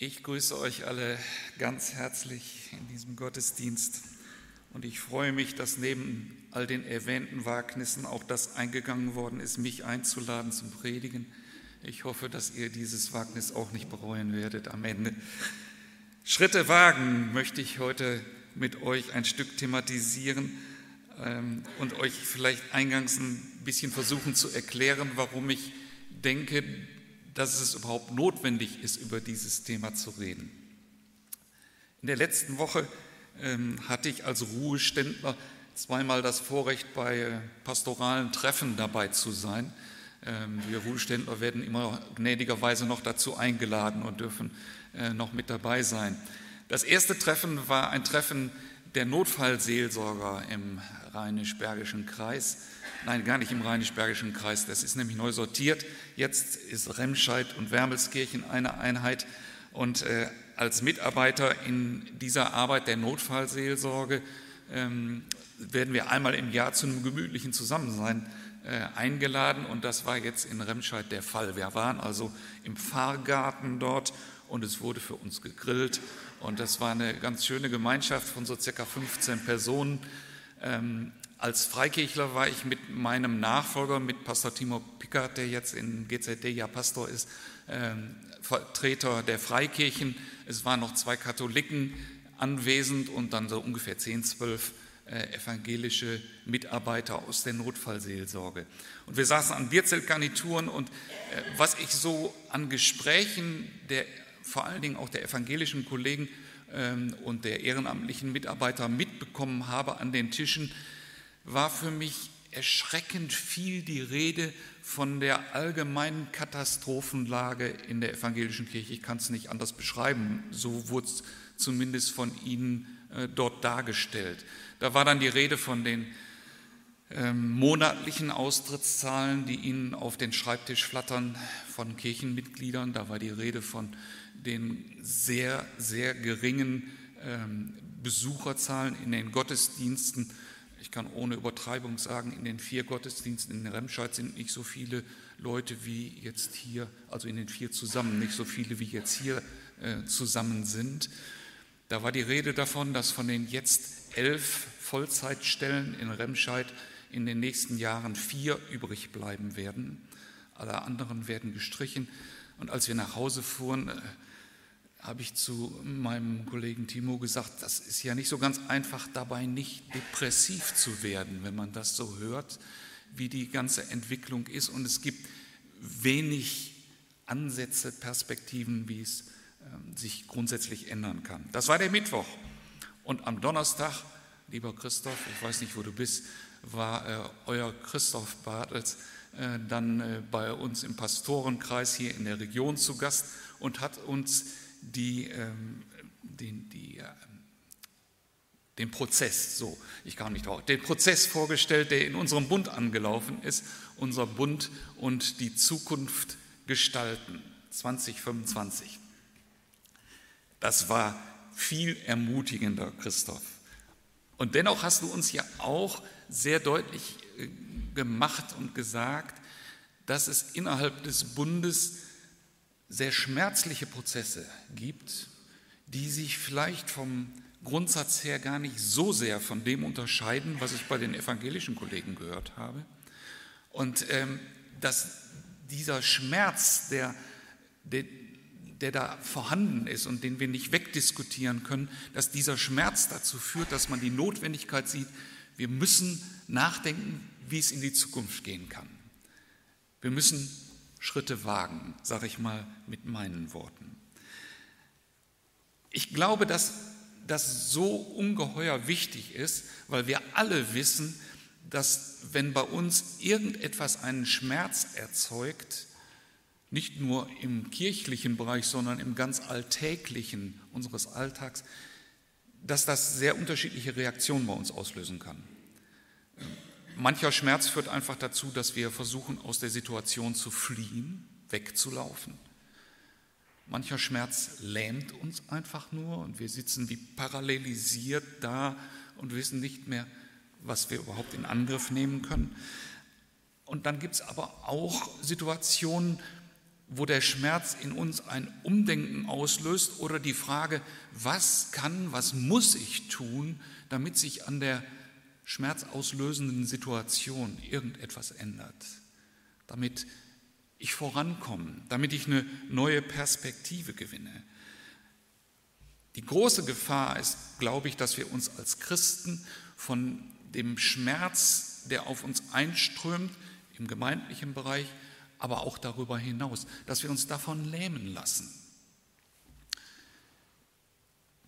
Ich grüße euch alle ganz herzlich in diesem Gottesdienst und ich freue mich, dass neben all den erwähnten Wagnissen auch das eingegangen worden ist, mich einzuladen zum Predigen. Ich hoffe, dass ihr dieses Wagnis auch nicht bereuen werdet am Ende. Schritte wagen möchte ich heute mit euch ein Stück thematisieren ähm, und euch vielleicht eingangs ein bisschen versuchen zu erklären, warum ich denke, dass es überhaupt notwendig ist, über dieses Thema zu reden. In der letzten Woche ähm, hatte ich als Ruheständler zweimal das Vorrecht, bei äh, pastoralen Treffen dabei zu sein. Ähm, wir Ruheständler werden immer gnädigerweise noch dazu eingeladen und dürfen äh, noch mit dabei sein. Das erste Treffen war ein Treffen der Notfallseelsorger im Rheinisch-Bergischen Kreis. Nein, gar nicht im Rheinisch-Bergischen Kreis, das ist nämlich neu sortiert. Jetzt ist Remscheid und Wermelskirchen eine Einheit. Und äh, als Mitarbeiter in dieser Arbeit der Notfallseelsorge ähm, werden wir einmal im Jahr zu einem gemütlichen Zusammensein äh, eingeladen. Und das war jetzt in Remscheid der Fall. Wir waren also im Pfarrgarten dort und es wurde für uns gegrillt. Und das war eine ganz schöne Gemeinschaft von so circa 15 Personen. Ähm, als Freikirchler war ich mit meinem Nachfolger, mit Pastor Timo Pickard, der jetzt in GZD ja Pastor ist, ähm, Vertreter der Freikirchen. Es waren noch zwei Katholiken anwesend und dann so ungefähr 10, 12 äh, evangelische Mitarbeiter aus der Notfallseelsorge. Und wir saßen an Bierzeltgarnituren und äh, was ich so an Gesprächen der vor allen Dingen auch der evangelischen Kollegen ähm, und der ehrenamtlichen Mitarbeiter mitbekommen habe an den Tischen, war für mich erschreckend viel die Rede von der allgemeinen Katastrophenlage in der evangelischen Kirche. Ich kann es nicht anders beschreiben. So wurde es zumindest von Ihnen äh, dort dargestellt. Da war dann die Rede von den ähm, monatlichen Austrittszahlen, die Ihnen auf den Schreibtisch flattern von Kirchenmitgliedern. Da war die Rede von den sehr, sehr geringen ähm, Besucherzahlen in den Gottesdiensten ich kann ohne Übertreibung sagen, in den vier Gottesdiensten in Remscheid sind nicht so viele Leute wie jetzt hier, also in den vier zusammen, nicht so viele wie jetzt hier äh, zusammen sind. Da war die Rede davon, dass von den jetzt elf Vollzeitstellen in Remscheid in den nächsten Jahren vier übrig bleiben werden. Alle anderen werden gestrichen. Und als wir nach Hause fuhren, äh, habe ich zu meinem Kollegen Timo gesagt, das ist ja nicht so ganz einfach dabei, nicht depressiv zu werden, wenn man das so hört, wie die ganze Entwicklung ist. Und es gibt wenig Ansätze, Perspektiven, wie es äh, sich grundsätzlich ändern kann. Das war der Mittwoch. Und am Donnerstag, lieber Christoph, ich weiß nicht, wo du bist, war äh, euer Christoph Bartels äh, dann äh, bei uns im Pastorenkreis hier in der Region zu Gast und hat uns die, ähm, den, die, äh, den Prozess, so, ich kam nicht drauf, den Prozess vorgestellt, der in unserem Bund angelaufen ist, unser Bund und die Zukunft gestalten, 2025. Das war viel ermutigender, Christoph. Und dennoch hast du uns ja auch sehr deutlich äh, gemacht und gesagt, dass es innerhalb des Bundes sehr schmerzliche Prozesse gibt, die sich vielleicht vom Grundsatz her gar nicht so sehr von dem unterscheiden, was ich bei den evangelischen Kollegen gehört habe. Und ähm, dass dieser Schmerz, der, der, der da vorhanden ist und den wir nicht wegdiskutieren können, dass dieser Schmerz dazu führt, dass man die Notwendigkeit sieht, wir müssen nachdenken, wie es in die Zukunft gehen kann. Wir müssen Schritte wagen, sage ich mal mit meinen Worten. Ich glaube, dass das so ungeheuer wichtig ist, weil wir alle wissen, dass wenn bei uns irgendetwas einen Schmerz erzeugt, nicht nur im kirchlichen Bereich, sondern im ganz alltäglichen unseres Alltags, dass das sehr unterschiedliche Reaktionen bei uns auslösen kann. Mancher Schmerz führt einfach dazu, dass wir versuchen, aus der Situation zu fliehen, wegzulaufen. Mancher Schmerz lähmt uns einfach nur und wir sitzen wie parallelisiert da und wissen nicht mehr, was wir überhaupt in Angriff nehmen können. Und dann gibt es aber auch Situationen, wo der Schmerz in uns ein Umdenken auslöst oder die Frage, was kann, was muss ich tun, damit sich an der schmerzauslösenden Situation irgendetwas ändert, damit ich vorankomme, damit ich eine neue Perspektive gewinne. Die große Gefahr ist, glaube ich, dass wir uns als Christen von dem Schmerz, der auf uns einströmt, im gemeindlichen Bereich, aber auch darüber hinaus, dass wir uns davon lähmen lassen.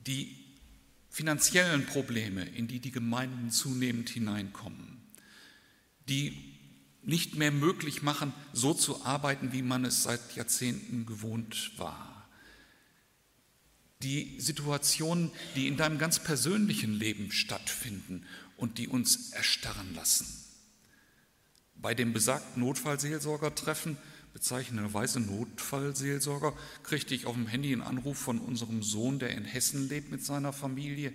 Die finanziellen Probleme, in die die Gemeinden zunehmend hineinkommen, die nicht mehr möglich machen, so zu arbeiten, wie man es seit Jahrzehnten gewohnt war. Die Situationen, die in deinem ganz persönlichen Leben stattfinden und die uns erstarren lassen. Bei dem besagten Notfallseelsorgertreffen, bezeichnenderweise Notfallseelsorger, kriegte ich auf dem Handy einen Anruf von unserem Sohn, der in Hessen lebt mit seiner Familie.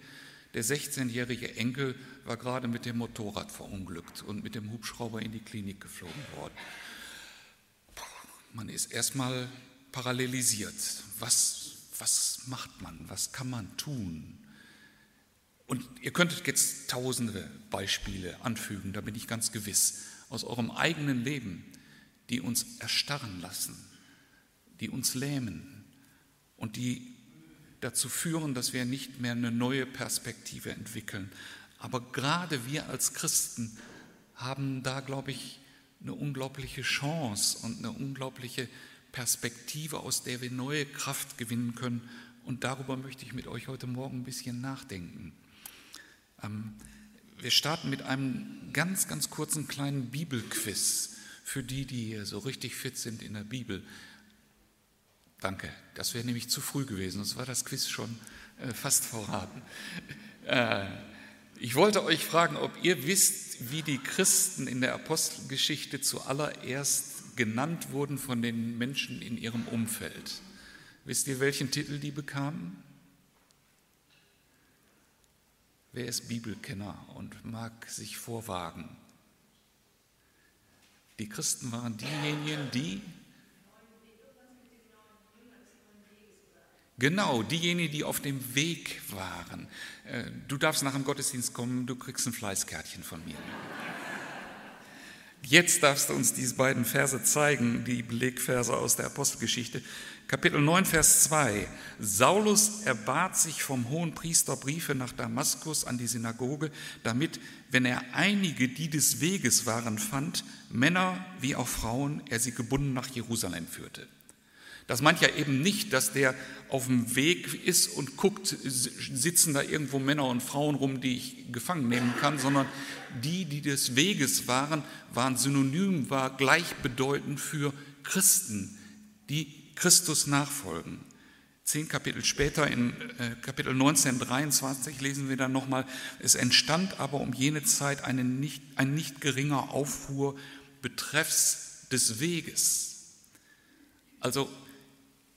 Der 16-jährige Enkel war gerade mit dem Motorrad verunglückt und mit dem Hubschrauber in die Klinik geflogen worden. Man ist erstmal parallelisiert. Was, was macht man? Was kann man tun? Und ihr könntet jetzt tausende Beispiele anfügen, da bin ich ganz gewiss, aus eurem eigenen Leben, die uns erstarren lassen, die uns lähmen und die dazu führen, dass wir nicht mehr eine neue Perspektive entwickeln. Aber gerade wir als Christen haben da, glaube ich, eine unglaubliche Chance und eine unglaubliche Perspektive, aus der wir neue Kraft gewinnen können. Und darüber möchte ich mit euch heute Morgen ein bisschen nachdenken. Ähm, wir starten mit einem ganz, ganz kurzen kleinen Bibelquiz für die, die so richtig fit sind in der Bibel. Danke, das wäre nämlich zu früh gewesen, sonst war das Quiz schon äh, fast verraten. Äh, ich wollte euch fragen, ob ihr wisst, wie die Christen in der Apostelgeschichte zuallererst genannt wurden von den Menschen in ihrem Umfeld. Wisst ihr, welchen Titel die bekamen? Wer ist Bibelkenner und mag sich vorwagen? Die Christen waren diejenigen, die Genau, diejenigen, die auf dem Weg waren. Äh, du darfst nach dem Gottesdienst kommen, du kriegst ein Fleißkärtchen von mir. Jetzt darfst du uns diese beiden Verse zeigen, die Belegverse aus der Apostelgeschichte. Kapitel 9, Vers 2. Saulus erbat sich vom hohen Priester Briefe nach Damaskus an die Synagoge, damit, wenn er einige, die des Weges waren, fand, Männer wie auch Frauen, er sie gebunden nach Jerusalem führte. Das meint ja eben nicht, dass der auf dem Weg ist und guckt, sitzen da irgendwo Männer und Frauen rum, die ich gefangen nehmen kann, sondern die, die des Weges waren, waren synonym, war gleichbedeutend für Christen, die Christus nachfolgen. Zehn Kapitel später, in äh, Kapitel 19, 23, lesen wir dann nochmal, es entstand aber um jene Zeit eine nicht, ein nicht geringer Aufruhr betreffs des Weges. Also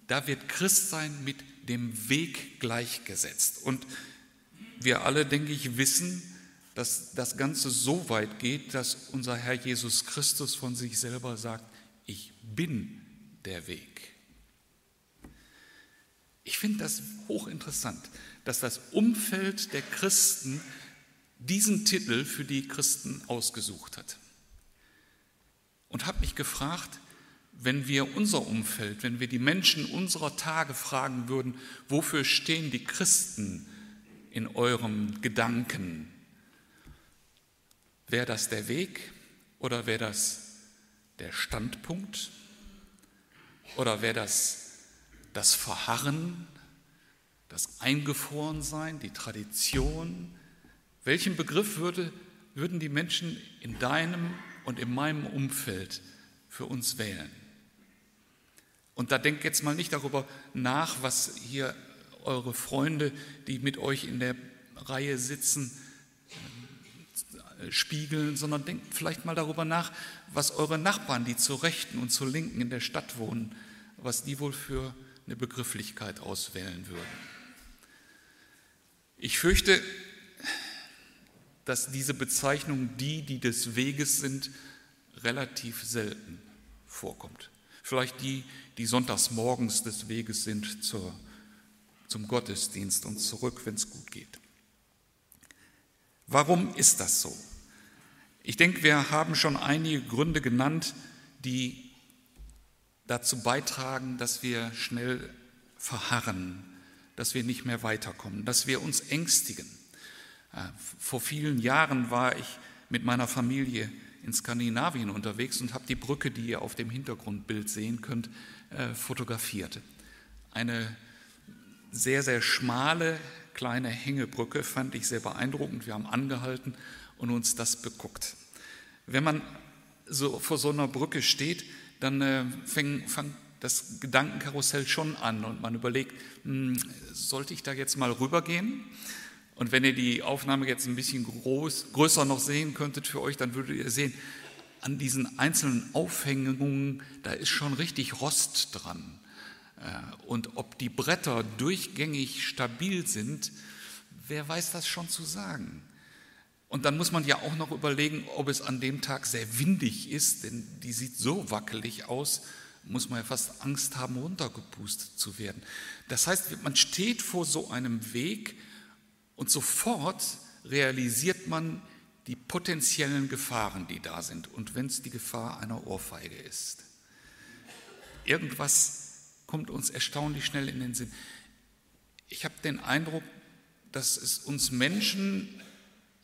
da wird Christsein mit dem Weg gleichgesetzt. Und wir alle, denke ich, wissen, dass das Ganze so weit geht, dass unser Herr Jesus Christus von sich selber sagt, ich bin der Weg. Ich finde das hochinteressant, dass das Umfeld der Christen diesen Titel für die Christen ausgesucht hat. Und habe mich gefragt, wenn wir unser Umfeld, wenn wir die Menschen unserer Tage fragen würden, wofür stehen die Christen in eurem Gedanken? Wäre das der Weg oder wäre das der Standpunkt oder wäre das das Verharren, das Eingefrorensein, die Tradition? Welchen Begriff würde, würden die Menschen in deinem und in meinem Umfeld für uns wählen? Und da denkt jetzt mal nicht darüber nach, was hier eure Freunde, die mit euch in der Reihe sitzen, spiegeln, sondern denkt vielleicht mal darüber nach, was eure Nachbarn, die zur Rechten und zur Linken in der Stadt wohnen, was die wohl für eine Begrifflichkeit auswählen würden. Ich fürchte, dass diese Bezeichnung die, die des Weges sind, relativ selten vorkommt. Vielleicht die, die sonntags morgens des Weges sind zur, zum Gottesdienst und zurück, wenn es gut geht. Warum ist das so? Ich denke, wir haben schon einige Gründe genannt, die dazu beitragen, dass wir schnell verharren, dass wir nicht mehr weiterkommen, dass wir uns ängstigen. Äh, vor vielen Jahren war ich mit meiner Familie in Skandinavien unterwegs und habe die Brücke, die ihr auf dem Hintergrundbild sehen könnt, äh, fotografiert. Eine sehr, sehr schmale kleine Hängebrücke fand ich sehr beeindruckend. Wir haben angehalten und uns das beguckt. Wenn man so vor so einer Brücke steht, dann äh, fängt fang das Gedankenkarussell schon an und man überlegt, hm, sollte ich da jetzt mal rübergehen? Und wenn ihr die Aufnahme jetzt ein bisschen groß, größer noch sehen könntet für euch, dann würdet ihr sehen, an diesen einzelnen Aufhängungen, da ist schon richtig Rost dran. Äh, und ob die Bretter durchgängig stabil sind, wer weiß das schon zu sagen. Und dann muss man ja auch noch überlegen, ob es an dem Tag sehr windig ist, denn die sieht so wackelig aus, muss man ja fast Angst haben, runtergepustet zu werden. Das heißt, man steht vor so einem Weg und sofort realisiert man die potenziellen Gefahren, die da sind. Und wenn es die Gefahr einer Ohrfeige ist. Irgendwas kommt uns erstaunlich schnell in den Sinn. Ich habe den Eindruck, dass es uns Menschen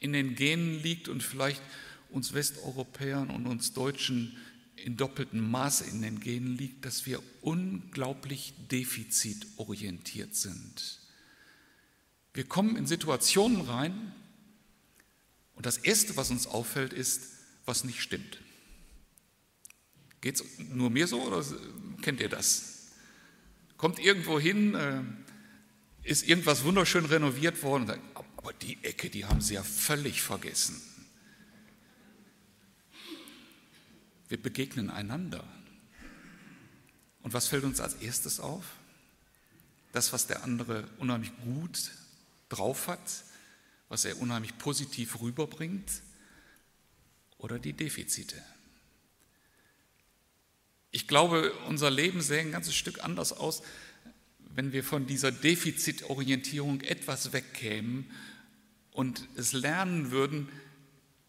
in den Genen liegt und vielleicht uns Westeuropäern und uns Deutschen in doppeltem Maße in den Genen liegt, dass wir unglaublich defizitorientiert sind. Wir kommen in Situationen rein und das Erste, was uns auffällt, ist, was nicht stimmt. Geht es nur mir so oder kennt ihr das? Kommt irgendwo hin, äh, ist irgendwas wunderschön renoviert worden und sagt, aber die Ecke, die haben sie ja völlig vergessen. Wir begegnen einander. Und was fällt uns als erstes auf? Das, was der andere unheimlich gut drauf hat, was er unheimlich positiv rüberbringt, oder die Defizite. Ich glaube, unser Leben sähe ein ganzes Stück anders aus, wenn wir von dieser Defizitorientierung etwas wegkämen und es lernen würden,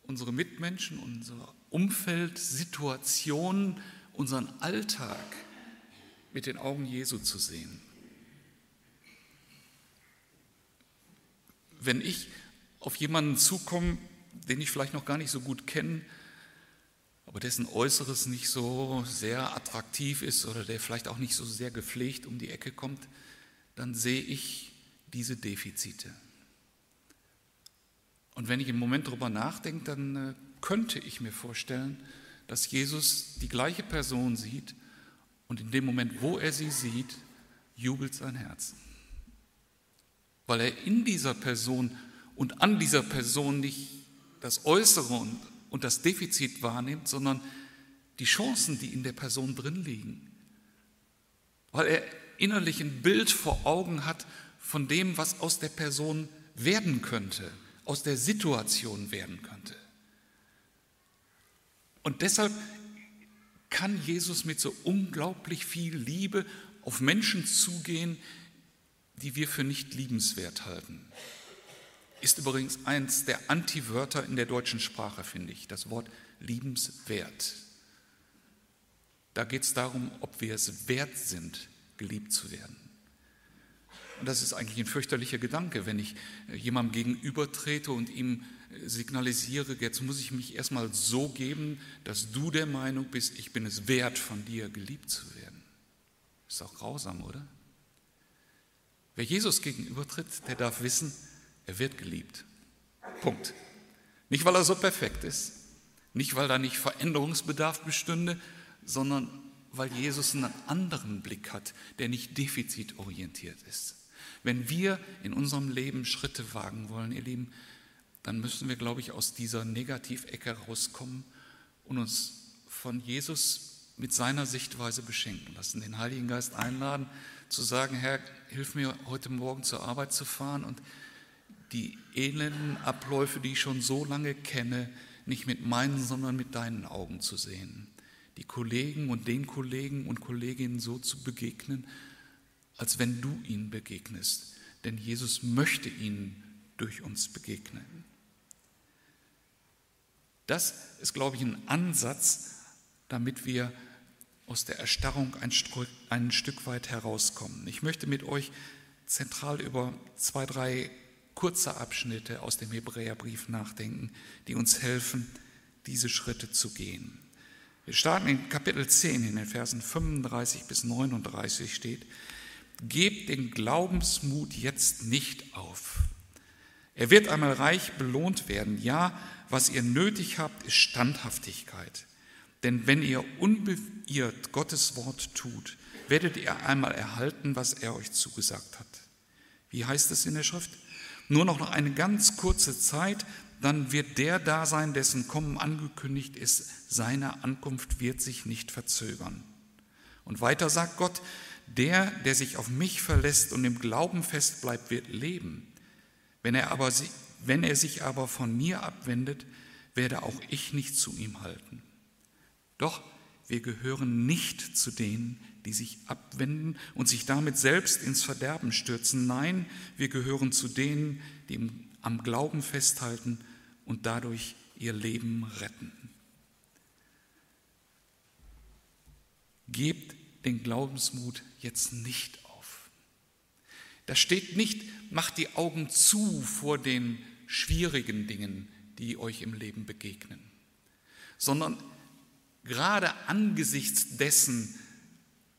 unsere Mitmenschen, unser Umfeld, Situationen, unseren Alltag mit den Augen Jesu zu sehen. wenn ich auf jemanden zukomme, den ich vielleicht noch gar nicht so gut kenne, aber dessen Äußeres nicht so sehr attraktiv ist oder der vielleicht auch nicht so sehr gepflegt um die Ecke kommt, dann sehe ich diese Defizite. Und wenn ich im Moment darüber nachdenke, dann äh, könnte ich mir vorstellen, dass Jesus die gleiche Person sieht und in dem Moment, wo er sie sieht, jubelt sein Herz weil er in dieser Person und an dieser Person nicht das Äußere und, und das Defizit wahrnimmt, sondern die Chancen, die in der Person drin liegen. Weil er innerlich ein Bild vor Augen hat von dem, was aus der Person werden könnte, aus der Situation werden könnte. Und deshalb kann Jesus mit so unglaublich viel Liebe auf Menschen zugehen, die wir für nicht liebenswert halten. Ist übrigens eins der Antiwörter in der deutschen Sprache, finde ich, das Wort liebenswert. Da geht es darum, ob wir es wert sind, geliebt zu werden. Und das ist eigentlich ein fürchterlicher Gedanke, wenn ich jemandem gegenübertrete und ihm signalisiere, jetzt muss ich mich erstmal so geben, dass du der Meinung bist, ich bin es wert, von dir geliebt zu werden. Ist auch grausam, oder? Wer Jesus gegenübertritt, der darf wissen, er wird geliebt. Punkt. Nicht, weil er so perfekt ist, nicht, weil da nicht Veränderungsbedarf bestünde, sondern weil Jesus einen anderen Blick hat, der nicht defizitorientiert ist. Wenn wir in unserem Leben Schritte wagen wollen, ihr Lieben, dann müssen wir, glaube ich, aus dieser Negativecke rauskommen und uns von Jesus mit seiner Sichtweise beschenken lassen, den Heiligen Geist einladen, zu sagen, Herr, hilf mir heute Morgen zur Arbeit zu fahren und die elenden Abläufe, die ich schon so lange kenne, nicht mit meinen, sondern mit deinen Augen zu sehen. Die Kollegen und den Kollegen und Kolleginnen so zu begegnen, als wenn du ihnen begegnest. Denn Jesus möchte ihnen durch uns begegnen. Das ist, glaube ich, ein Ansatz, damit wir aus der Erstarrung ein, ein Stück weit herauskommen. Ich möchte mit euch zentral über zwei, drei kurze Abschnitte aus dem Hebräerbrief nachdenken, die uns helfen, diese Schritte zu gehen. Wir starten in Kapitel 10, in den Versen 35 bis 39 steht, Gebt den Glaubensmut jetzt nicht auf. Er wird einmal reich belohnt werden. Ja, was ihr nötig habt, ist Standhaftigkeit. Denn wenn ihr unbeirrt Gottes Wort tut, werdet ihr einmal erhalten, was er euch zugesagt hat. Wie heißt es in der Schrift? Nur noch eine ganz kurze Zeit, dann wird der da sein, dessen Kommen angekündigt ist. Seine Ankunft wird sich nicht verzögern. Und weiter sagt Gott, der, der sich auf mich verlässt und im Glauben fest bleibt, wird leben. Wenn er, aber, wenn er sich aber von mir abwendet, werde auch ich nicht zu ihm halten. Doch wir gehören nicht zu denen, die sich abwenden und sich damit selbst ins Verderben stürzen. Nein, wir gehören zu denen, die am Glauben festhalten und dadurch ihr Leben retten. Gebt den Glaubensmut jetzt nicht auf. Da steht nicht, macht die Augen zu vor den schwierigen Dingen, die euch im Leben begegnen, sondern gerade angesichts dessen,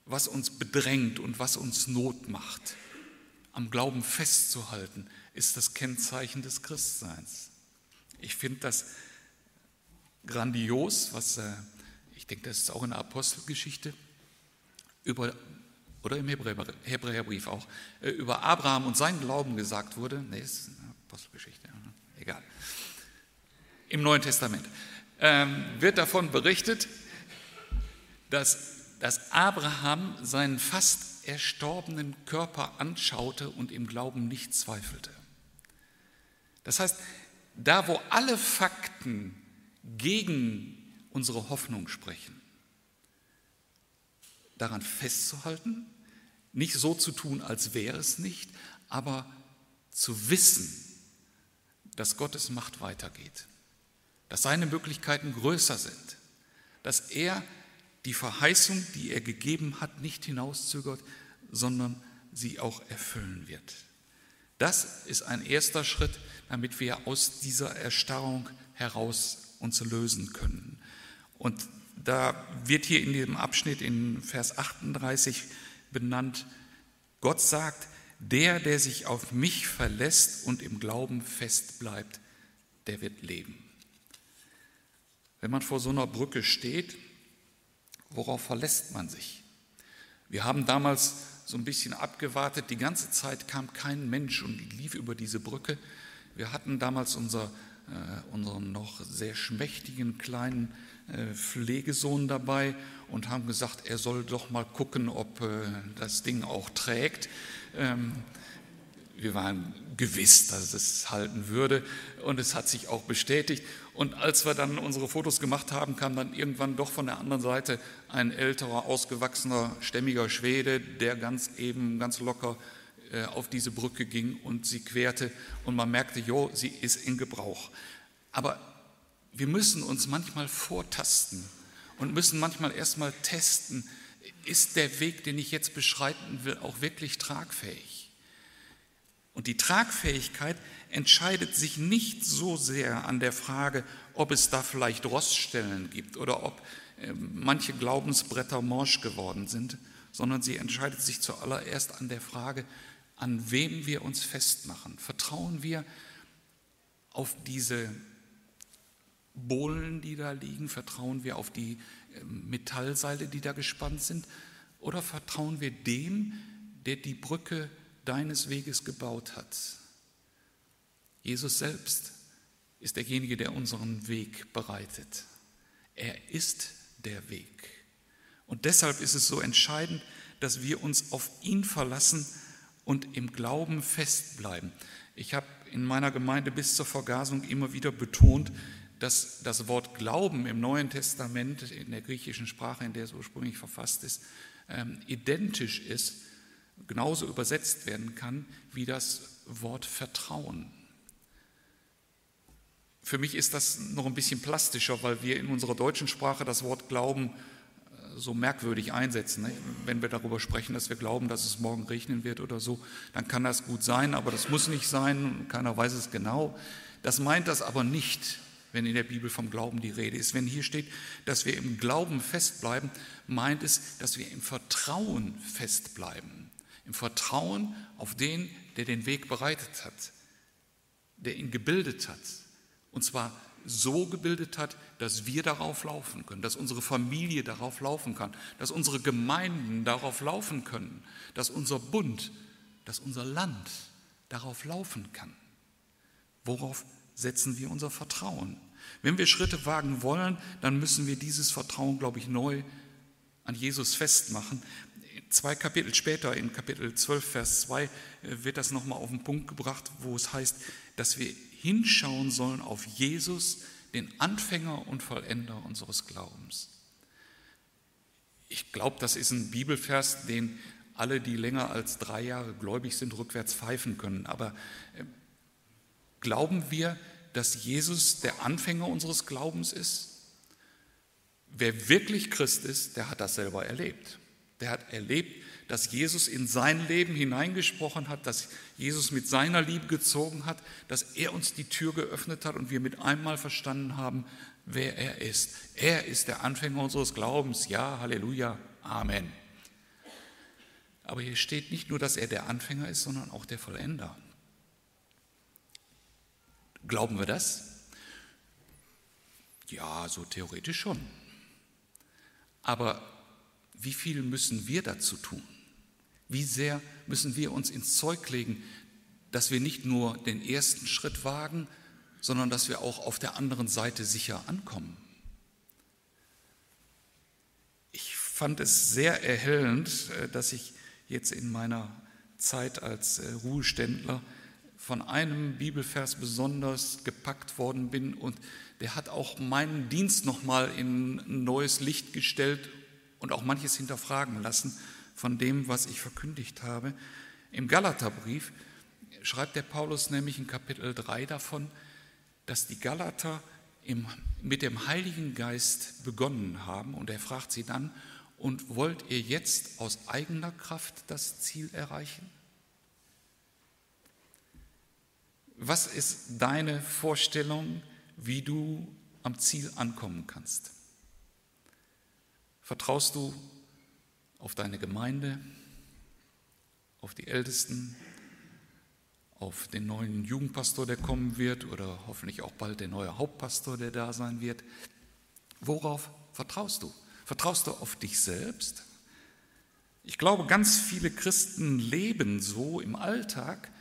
was uns bedrängt und was uns Not macht, am Glauben festzuhalten, ist das Kennzeichen des Christseins. Ich finde das grandios, was, äh, ich denke, das ist auch in der Apostelgeschichte, über, oder im Hebräerbrief auch, äh, über Abraham und seinen Glauben gesagt wurde. Nee, ist eine Apostelgeschichte, egal. Im Neuen Testament ähm, wird davon berichtet, dass, dass Abraham seinen fast erstorbenen Körper anschaute und im Glauben nicht zweifelte. Das heißt, da wo alle Fakten gegen unsere Hoffnung sprechen, daran festzuhalten, nicht so zu tun, als wäre es nicht, aber zu wissen, dass Gottes Macht weitergeht, dass seine Möglichkeiten größer sind, dass er die Verheißung, die er gegeben hat, nicht hinauszögert, sondern sie auch erfüllen wird. Das ist ein erster Schritt, damit wir aus dieser Erstarrung heraus uns lösen können. Und da wird hier in dem Abschnitt in Vers 38 benannt, Gott sagt, der, der sich auf mich verlässt und im Glauben fest bleibt, der wird leben. Wenn man vor so einer Brücke steht, worauf verlässt man sich? Wir haben damals so ein bisschen abgewartet, die ganze Zeit kam kein Mensch und lief über diese Brücke. Wir hatten damals unser, äh, unseren noch sehr schmächtigen kleinen Pflegesohn dabei und haben gesagt, er soll doch mal gucken, ob äh, das Ding auch trägt. Ähm, wir waren gewiss, dass es halten würde und es hat sich auch bestätigt. Und als wir dann unsere Fotos gemacht haben, kam dann irgendwann doch von der anderen Seite ein älterer, ausgewachsener, stämmiger Schwede, der ganz eben, ganz locker äh, auf diese Brücke ging und sie querte und man merkte, jo, sie ist in Gebrauch. Aber wir müssen uns manchmal vortasten und müssen manchmal erstmal testen, ist der Weg, den ich jetzt beschreiten will, auch wirklich tragfähig? Und die Tragfähigkeit entscheidet sich nicht so sehr an der Frage, ob es da vielleicht Roststellen gibt oder ob äh, manche Glaubensbretter morsch geworden sind, sondern sie entscheidet sich zuallererst an der Frage, an wem wir uns festmachen. Vertrauen wir auf diese Bohlen, die da liegen? Vertrauen wir auf die ähm, Metallseile, die da gespannt sind? Oder vertrauen wir dem, der die Brücke deines Weges gebaut hat? Jesus selbst ist derjenige, der unseren Weg bereitet. Er ist der Weg. Und deshalb ist es so entscheidend, dass wir uns auf ihn verlassen und im Glauben festbleiben. Ich habe in meiner Gemeinde bis zur Vergasung immer wieder betont, dass das Wort Glauben im Neuen Testament, in der griechischen Sprache, in der es ursprünglich verfasst ist, ähm, identisch ist, genauso übersetzt werden kann wie das Wort Vertrauen. Für mich ist das noch ein bisschen plastischer, weil wir in unserer deutschen Sprache das Wort Glauben äh, so merkwürdig einsetzen. Wenn wir darüber sprechen, dass wir glauben, dass es morgen regnen wird oder so, dann kann das gut sein, aber das muss nicht sein, keiner weiß es genau. Das meint das aber nicht, wenn in der Bibel vom Glauben die Rede ist. Wenn hier steht, dass wir im Glauben festbleiben, meint es, dass wir im Vertrauen festbleiben. Im Vertrauen auf den, der den Weg bereitet hat, der ihn gebildet hat. Und zwar so gebildet hat, dass wir darauf laufen können, dass unsere Familie darauf laufen kann, dass unsere Gemeinden darauf laufen können, dass unser Bund, dass unser Land darauf laufen kann. Worauf setzen wir unser Vertrauen? Wenn wir Schritte wagen wollen, dann müssen wir dieses Vertrauen, glaube ich, neu an Jesus festmachen. Zwei Kapitel später, in Kapitel 12, Vers 2, wird das nochmal auf den Punkt gebracht, wo es heißt, dass wir hinschauen sollen auf Jesus, den Anfänger und Vollender unseres Glaubens. Ich glaube, das ist ein Bibelvers, den alle, die länger als drei Jahre gläubig sind, rückwärts pfeifen können. Aber äh, glauben wir, dass Jesus der Anfänger unseres Glaubens ist? Wer wirklich Christ ist, der hat das selber erlebt. Der hat erlebt, dass Jesus in sein Leben hineingesprochen hat, dass Jesus mit seiner Liebe gezogen hat, dass er uns die Tür geöffnet hat und wir mit einmal verstanden haben, wer er ist. Er ist der Anfänger unseres Glaubens. Ja, Halleluja, Amen. Aber hier steht nicht nur, dass er der Anfänger ist, sondern auch der Vollender. Glauben wir das? Ja, so theoretisch schon. Aber wie viel müssen wir dazu tun? Wie sehr müssen wir uns ins Zeug legen, dass wir nicht nur den ersten Schritt wagen, sondern dass wir auch auf der anderen Seite sicher ankommen? Ich fand es sehr erhellend, äh, dass ich jetzt in meiner Zeit als äh, Ruheständler von einem Bibelvers besonders gepackt worden bin und der hat auch meinen Dienst nochmal in ein neues Licht gestellt und auch manches hinterfragen lassen von dem, was ich verkündigt habe. Im Galaterbrief schreibt der Paulus nämlich in Kapitel 3 davon, dass die Galater im, mit dem Heiligen Geist begonnen haben und er fragt sie dann, und wollt ihr jetzt aus eigener Kraft das Ziel erreichen? Was ist deine Vorstellung, wie du am Ziel ankommen kannst? Vertraust du auf deine Gemeinde, auf die Ältesten, auf den neuen Jugendpastor, der kommen wird, oder hoffentlich auch bald der neue Hauptpastor, der da sein wird? Worauf vertraust du? Vertraust du auf dich selbst? Ich glaube, ganz viele Christen leben so im Alltag,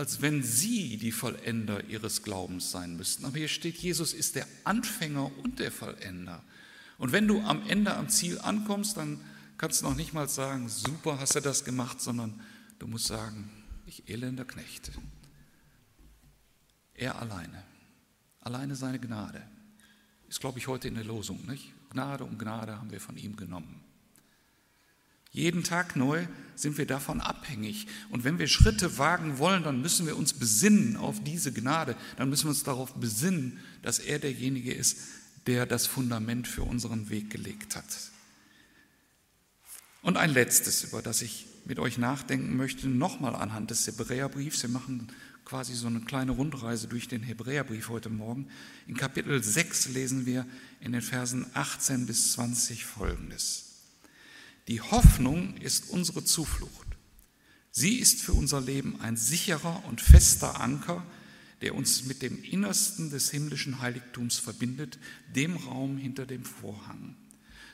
als wenn sie die Vollender ihres Glaubens sein müssten. Aber hier steht, Jesus ist der Anfänger und der Vollender. Und wenn du am Ende am Ziel ankommst, dann kannst du noch nicht mal sagen, super, hast du das gemacht, sondern du musst sagen, ich elender Knecht. Er alleine, alleine seine Gnade. Ist, glaube ich, heute in der Losung, nicht? Gnade um Gnade haben wir von ihm genommen. Jeden Tag neu sind wir davon abhängig. Und wenn wir Schritte wagen wollen, dann müssen wir uns besinnen auf diese Gnade. Dann müssen wir uns darauf besinnen, dass er derjenige ist, der das Fundament für unseren Weg gelegt hat. Und ein letztes, über das ich mit euch nachdenken möchte, nochmal anhand des Hebräerbriefs. Wir machen quasi so eine kleine Rundreise durch den Hebräerbrief heute Morgen. In Kapitel 6 lesen wir in den Versen 18 bis 20 folgendes. Die Hoffnung ist unsere Zuflucht. Sie ist für unser Leben ein sicherer und fester Anker, der uns mit dem Innersten des himmlischen Heiligtums verbindet, dem Raum hinter dem Vorhang.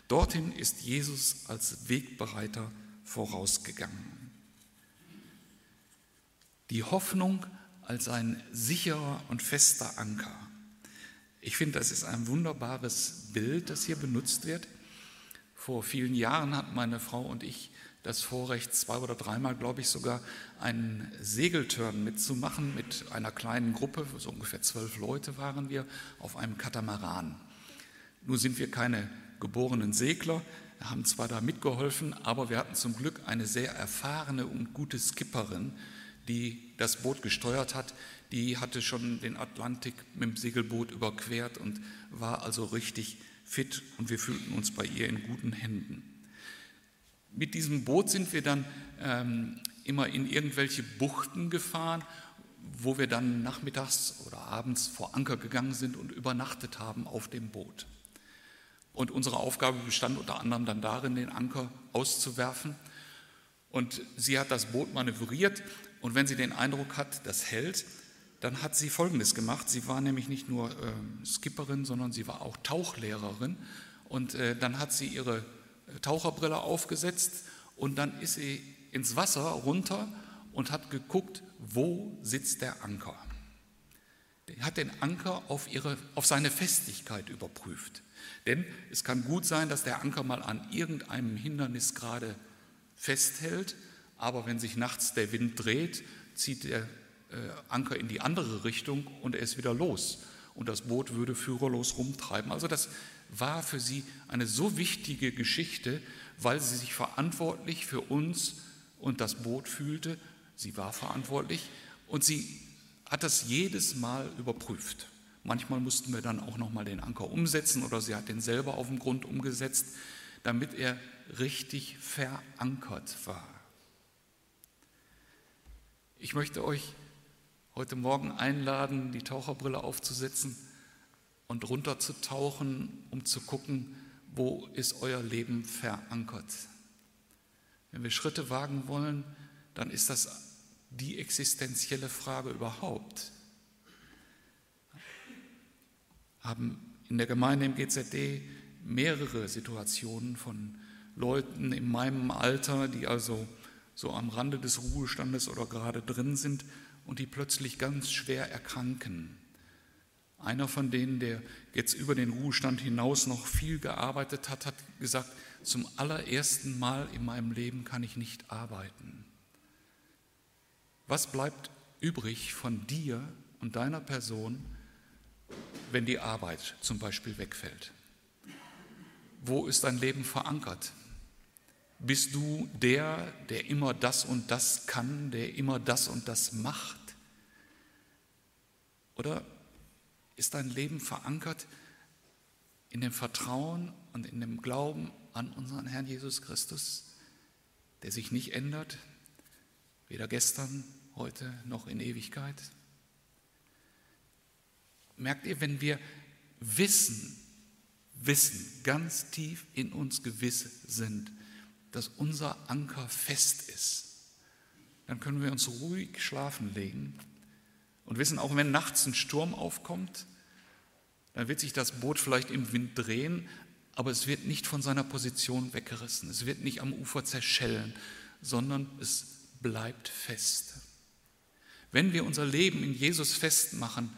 Dorthin ist Jesus als Wegbereiter vorausgegangen. Die Hoffnung als ein sicherer und fester Anker. Ich finde, das ist ein wunderbares Bild, das hier benutzt wird Vor vielen Jahren hatten meine Frau und ich das Vorrecht, zwei oder dreimal, glaube ich, sogar einen Segeltörn mitzumachen mit einer kleinen Gruppe, so ungefähr zwölf Leute waren wir, auf einem Katamaran. Nun sind wir keine geborenen Segler, haben zwar da mitgeholfen, aber wir hatten zum Glück eine sehr erfahrene und gute Skipperin, die das Boot gesteuert hat. Die hatte schon den Atlantik mit dem Segelboot überquert und war also richtig fit und wir fühlten uns bei ihr in guten Händen. Mit diesem Boot sind wir dann ähm, immer in irgendwelche Buchten gefahren, wo wir dann nachmittags oder abends vor Anker gegangen sind und übernachtet haben auf dem Boot. Und unsere Aufgabe bestand unter anderem dann darin, den Anker auszuwerfen. Und sie hat das Boot manövriert und wenn sie den Eindruck hat, das hält, dann hat sie Folgendes gemacht. Sie war nämlich nicht nur äh, Skipperin, sondern sie war auch Tauchlehrerin. Und äh, dann hat sie ihre Taucherbrille aufgesetzt und dann ist sie ins Wasser runter und hat geguckt, wo sitzt der Anker. Er hat den Anker auf, ihre, auf seine Festigkeit überprüft. Denn es kann gut sein, dass der Anker mal an irgendeinem Hindernis gerade festhält, aber wenn sich nachts der Wind dreht, zieht der äh, Anker in die andere Richtung und er ist wieder los und das Boot würde führerlos rumtreiben. Also das war für sie eine so wichtige Geschichte, weil sie sich verantwortlich für uns und das Boot fühlte. Sie war verantwortlich und sie hat das jedes Mal überprüft. Manchmal mussten wir dann auch noch mal den Anker umsetzen oder sie hat den selber auf dem Grund umgesetzt, damit er richtig verankert war. Ich möchte euch heute Morgen einladen, die Taucherbrille aufzusetzen und runterzutauchen, um zu gucken, wo ist euer Leben verankert. Wenn wir Schritte wagen wollen, dann ist das die existenzielle Frage überhaupt haben in der Gemeinde im GZD mehrere Situationen von Leuten in meinem Alter, die also so am Rande des Ruhestandes oder gerade drin sind und die plötzlich ganz schwer erkranken. Einer von denen, der jetzt über den Ruhestand hinaus noch viel gearbeitet hat, hat gesagt, zum allerersten Mal in meinem Leben kann ich nicht arbeiten. Was bleibt übrig von dir und deiner Person, wenn die Arbeit zum Beispiel wegfällt? Wo ist dein Leben verankert? Bist du der, der immer das und das kann, der immer das und das macht? Oder ist dein Leben verankert in dem Vertrauen und in dem Glauben an unseren Herrn Jesus Christus, der sich nicht ändert, weder gestern, heute noch in Ewigkeit? merkt ihr, wenn wir wissen, wissen, ganz tief in uns gewiss sind, dass unser Anker fest ist, dann können wir uns ruhig schlafen legen und wissen, auch wenn nachts ein Sturm aufkommt, dann wird sich das Boot vielleicht im Wind drehen, aber es wird nicht von seiner Position weggerissen, es wird nicht am Ufer zerschellen, sondern es bleibt fest. Wenn wir unser Leben in Jesus festmachen,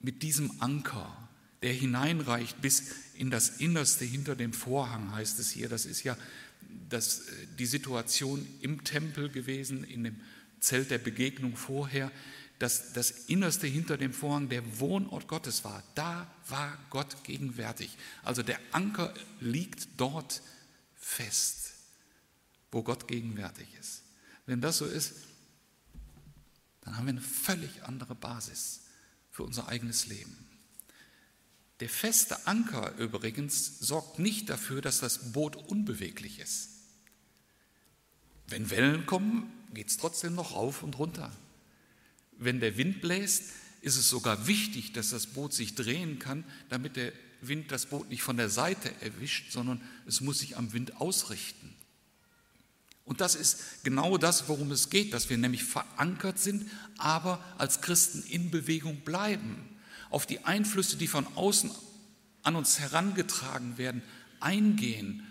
mit diesem Anker, der hineinreicht bis in das Innerste hinter dem Vorhang, heißt es hier. Das ist ja das, äh, die Situation im Tempel gewesen, in dem Zelt der Begegnung vorher, dass das Innerste hinter dem Vorhang der Wohnort Gottes war. Da war Gott gegenwärtig. Also der Anker liegt dort fest, wo Gott gegenwärtig ist. Wenn das so ist, dann haben wir eine völlig andere Basis für unser eigenes Leben. Der feste Anker übrigens sorgt nicht dafür, dass das Boot unbeweglich ist. Wenn Wellen kommen, geht es trotzdem noch rauf und runter. Wenn der Wind bläst, ist es sogar wichtig, dass das Boot sich drehen kann, damit der Wind das Boot nicht von der Seite erwischt, sondern es muss sich am Wind ausrichten. Und das ist genau das, worum es geht, dass wir nämlich verankert sind, aber als Christen in Bewegung bleiben, auf die Einflüsse, die von außen an uns herangetragen werden, eingehen,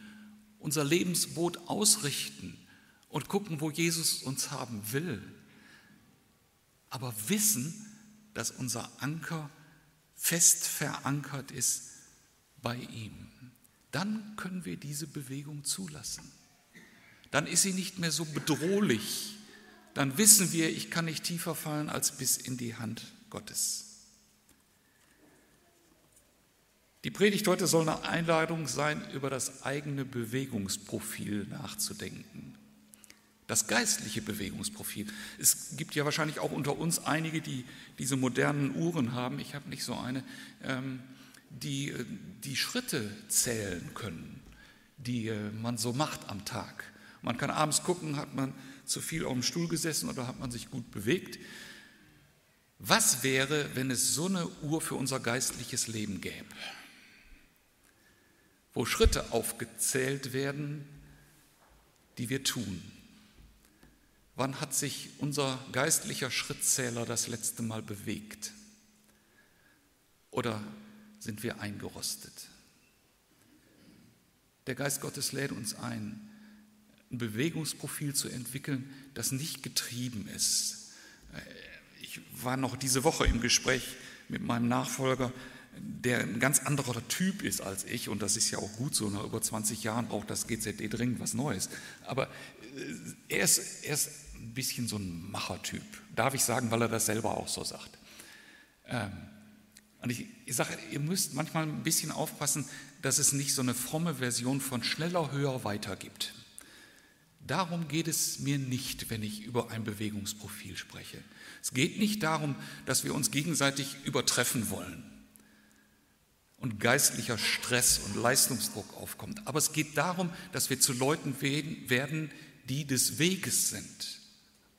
unser Lebensboot ausrichten und gucken, wo Jesus uns haben will. Aber wissen, dass unser Anker fest verankert ist bei ihm. dann können wir diese Bewegung zulassen. Dann ist sie nicht mehr so bedrohlich. Dann wissen wir, ich kann nicht tiefer fallen als bis in die Hand Gottes. Die Predigt heute soll eine Einladung sein, über das eigene Bewegungsprofil nachzudenken. Das geistliche Bewegungsprofil. Es gibt ja wahrscheinlich auch unter uns einige, die diese modernen Uhren haben. Ich habe nicht so eine, ähm, die äh, die Schritte zählen können, die äh, man so macht am Tag. Man kann abends gucken, hat man zu viel auf dem Stuhl gesessen oder hat man sich gut bewegt. Was wäre, wenn es so eine Uhr für unser geistliches Leben gäbe? Wo Schritte aufgezählt werden, die wir tun. Wann hat sich unser geistlicher Schrittzähler das letzte Mal bewegt? Oder sind wir eingerostet? Der Geist Gottes lädt uns ein, ein Bewegungsprofil zu entwickeln, das nicht getrieben ist. Ich war noch diese Woche im Gespräch mit meinem Nachfolger der ein ganz anderer Typ ist als ich, und das ist ja auch gut so, nach über 20 Jahren braucht das GZD dringend was Neues. Aber äh, er ist, er ist ein bisschen so ein Machertyp, darf ich sagen, weil er das selber auch so sagt. Ähm, und ich, ich sage, ihr müsst manchmal ein bisschen aufpassen, dass es nicht so eine fromme Version von schneller, höher, weiter gibt. Darum geht es mir nicht, wenn ich über ein Bewegungsprofil spreche. Es geht nicht darum, dass wir uns gegenseitig übertreffen wollen und geistlicher Stress und Leistungsdruck aufkommt. Aber es geht darum, dass wir zu Leuten werden, die des Weges sind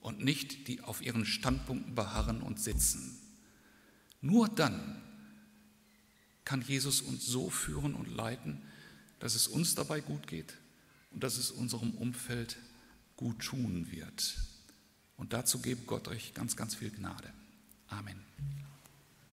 und nicht die auf ihren Standpunkten beharren und sitzen. Nur dann kann Jesus uns so führen und leiten, dass es uns dabei gut geht und dass es unserem Umfeld gut tun wird. Und dazu gebe Gott euch ganz, ganz viel Gnade. Amen.